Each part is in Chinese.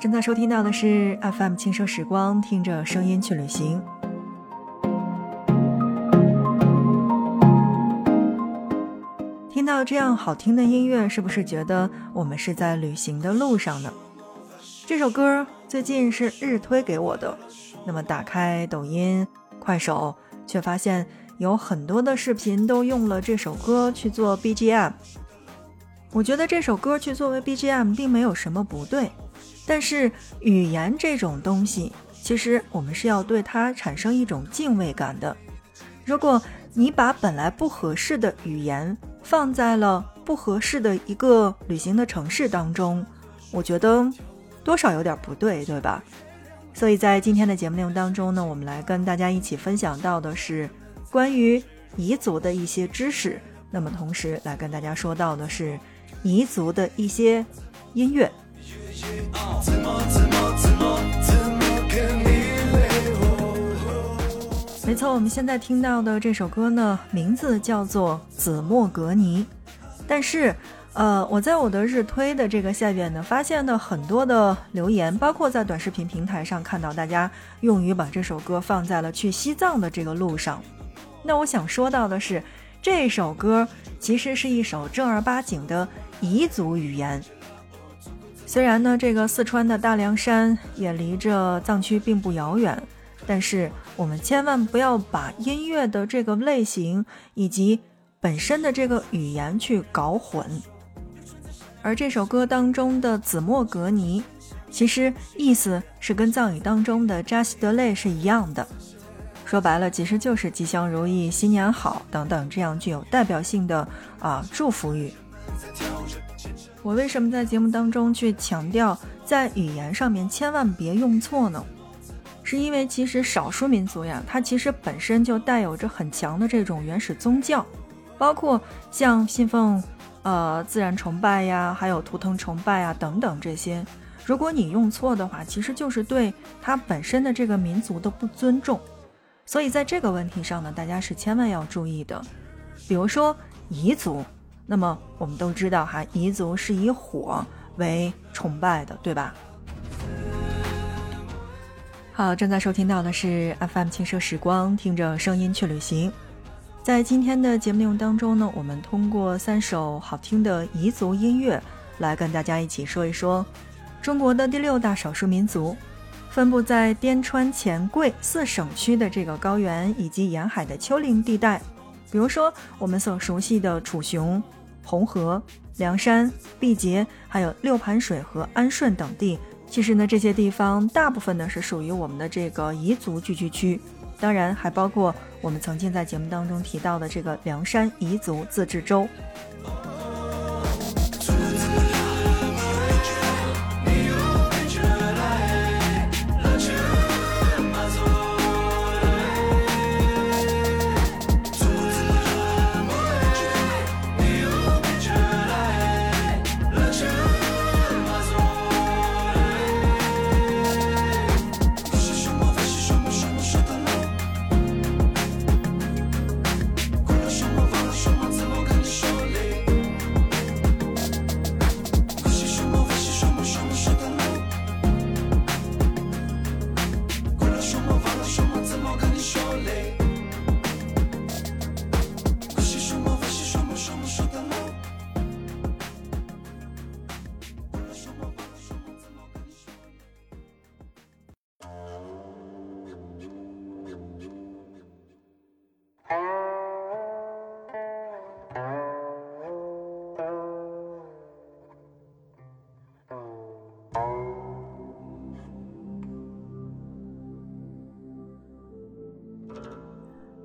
正在收听到的是 FM 轻奢时光，听着声音去旅行。听到这样好听的音乐，是不是觉得我们是在旅行的路上呢？这首歌最近是日推给我的，那么打开抖音、快手，却发现有很多的视频都用了这首歌去做 BGM。我觉得这首歌去作为 BGM 并没有什么不对，但是语言这种东西，其实我们是要对它产生一种敬畏感的。如果你把本来不合适的语言放在了不合适的一个旅行的城市当中，我觉得多少有点不对，对吧？所以在今天的节目内容当中呢，我们来跟大家一起分享到的是关于彝族的一些知识，那么同时来跟大家说到的是。彝族的一些音乐。没错，我们现在听到的这首歌呢，名字叫做《紫莫格尼》。但是，呃，我在我的日推的这个下边呢，发现了很多的留言，包括在短视频平台上看到大家用于把这首歌放在了去西藏的这个路上。那我想说到的是，这首歌其实是一首正儿八经的。彝族语言，虽然呢，这个四川的大凉山也离着藏区并不遥远，但是我们千万不要把音乐的这个类型以及本身的这个语言去搞混。而这首歌当中的子墨格尼，其实意思是跟藏语当中的扎西德勒是一样的，说白了其实就是吉祥如意、新年好等等这样具有代表性的啊祝福语。我为什么在节目当中去强调在语言上面千万别用错呢？是因为其实少数民族呀，它其实本身就带有着很强的这种原始宗教，包括像信奉呃自然崇拜呀，还有图腾崇拜啊等等这些。如果你用错的话，其实就是对它本身的这个民族的不尊重。所以在这个问题上呢，大家是千万要注意的。比如说彝族。那么我们都知道哈，彝族是以火为崇拜的，对吧？好，正在收听到的是 FM 轻奢时光，听着声音去旅行。在今天的节目内容当中呢，我们通过三首好听的彝族音乐，来跟大家一起说一说中国的第六大少数民族，分布在滇川黔贵四省区的这个高原以及沿海的丘陵地带，比如说我们所熟悉的楚雄。红河、凉山、毕节，还有六盘水和安顺等地，其实呢，这些地方大部分呢是属于我们的这个彝族聚居区，当然还包括我们曾经在节目当中提到的这个凉山彝族自治州。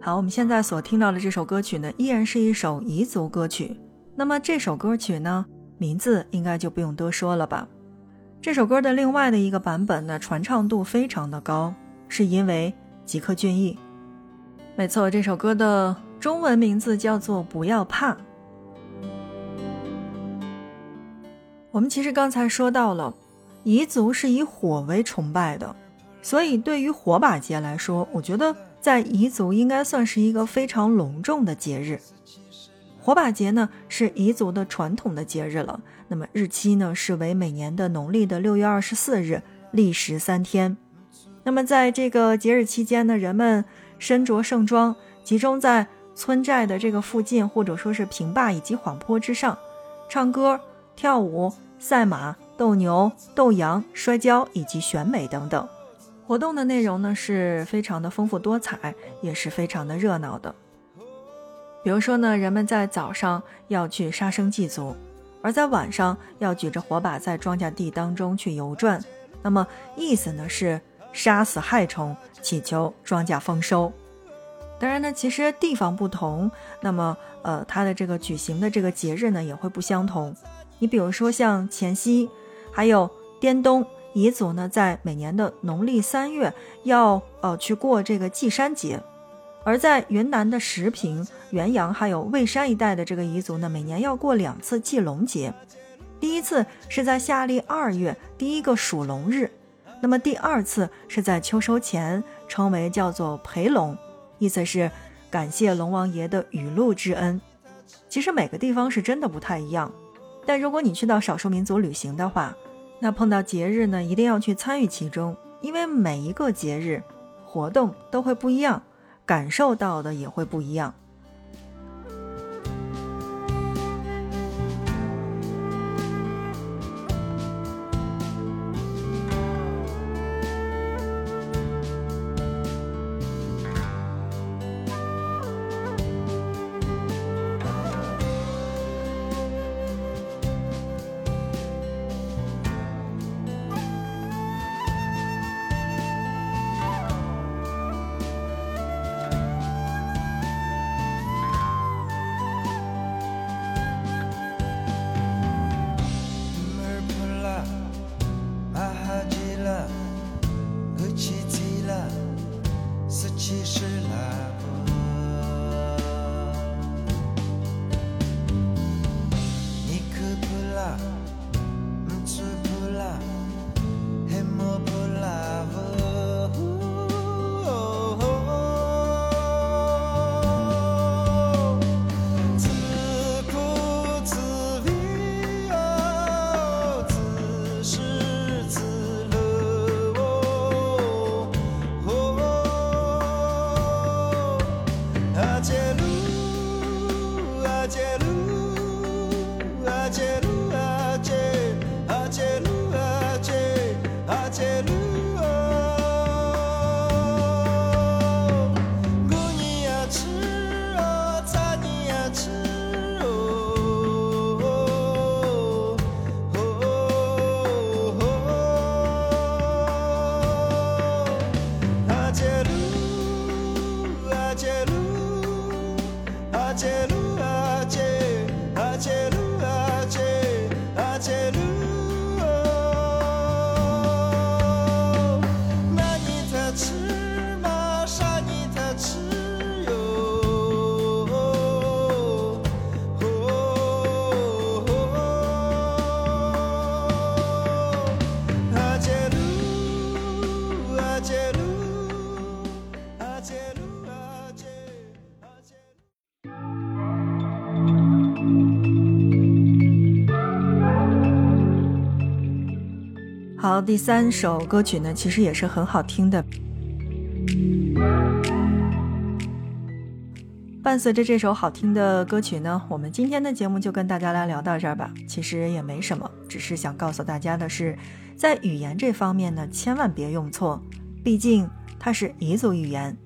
好，我们现在所听到的这首歌曲呢，依然是一首彝族歌曲。那么这首歌曲呢，名字应该就不用多说了吧？这首歌的另外的一个版本呢，传唱度非常的高，是因为吉克隽逸。没错，这首歌的中文名字叫做《不要怕》。我们其实刚才说到了，彝族是以火为崇拜的，所以对于火把节来说，我觉得。在彝族应该算是一个非常隆重的节日，火把节呢是彝族的传统的节日了，那么日期呢是为每年的农历的六月二十四日，历时三天。那么在这个节日期间呢，人们身着盛装，集中在村寨的这个附近，或者说是平坝以及缓坡之上，唱歌、跳舞、赛马、斗牛、斗羊、摔跤以及选美等等。活动的内容呢是非常的丰富多彩，也是非常的热闹的。比如说呢，人们在早上要去杀生祭祖，而在晚上要举着火把在庄稼地当中去游转。那么意思呢是杀死害虫，祈求庄稼丰收。当然呢，其实地方不同，那么呃，它的这个举行的这个节日呢也会不相同。你比如说像黔西，还有滇东彝族呢，在每年的农历三月要呃去过这个祭山节。而在云南的石屏、元阳还有蔚山一带的这个彝族呢，每年要过两次祭龙节，第一次是在夏历二月第一个属龙日，那么第二次是在秋收前，称为叫做陪龙，意思是感谢龙王爷的雨露之恩。其实每个地方是真的不太一样，但如果你去到少数民族旅行的话，那碰到节日呢，一定要去参与其中，因为每一个节日活动都会不一样。感受到的也会不一样。touch it. 好，第三首歌曲呢，其实也是很好听的。伴随着这首好听的歌曲呢，我们今天的节目就跟大家来聊到这儿吧。其实也没什么，只是想告诉大家的是，在语言这方面呢，千万别用错，毕竟它是彝族语言。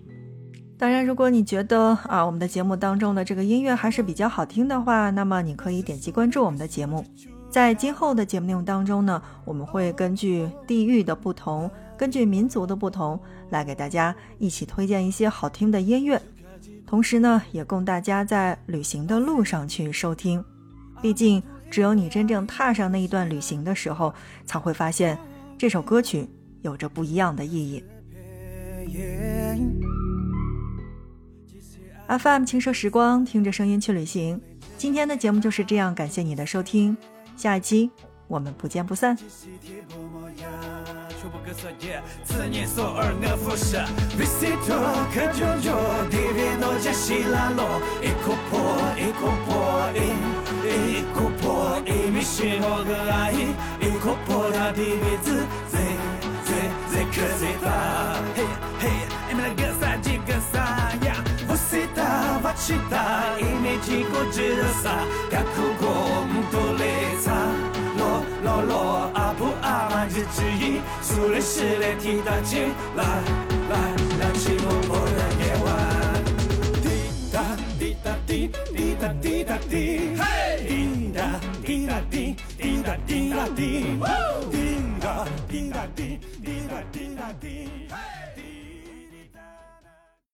当然，如果你觉得啊，我们的节目当中的这个音乐还是比较好听的话，那么你可以点击关注我们的节目。在今后的节目内容当中呢，我们会根据地域的不同，根据民族的不同，来给大家一起推荐一些好听的音乐，同时呢，也供大家在旅行的路上去收听。毕竟，只有你真正踏上那一段旅行的时候，才会发现这首歌曲有着不一样的意义。FM 轻奢时光，听着声音去旅行。今天的节目就是这样，感谢你的收听，下一期我们不见不散。没听过这是啥，结果我都来查。老老老阿婆阿妈就只一，说来是来听他讲。来，那寂寞的夜晚。滴答滴答滴，滴答滴答滴，嘿。滴答滴答滴，滴答滴答滴，呜。滴答滴答滴，滴答滴答滴，嘿。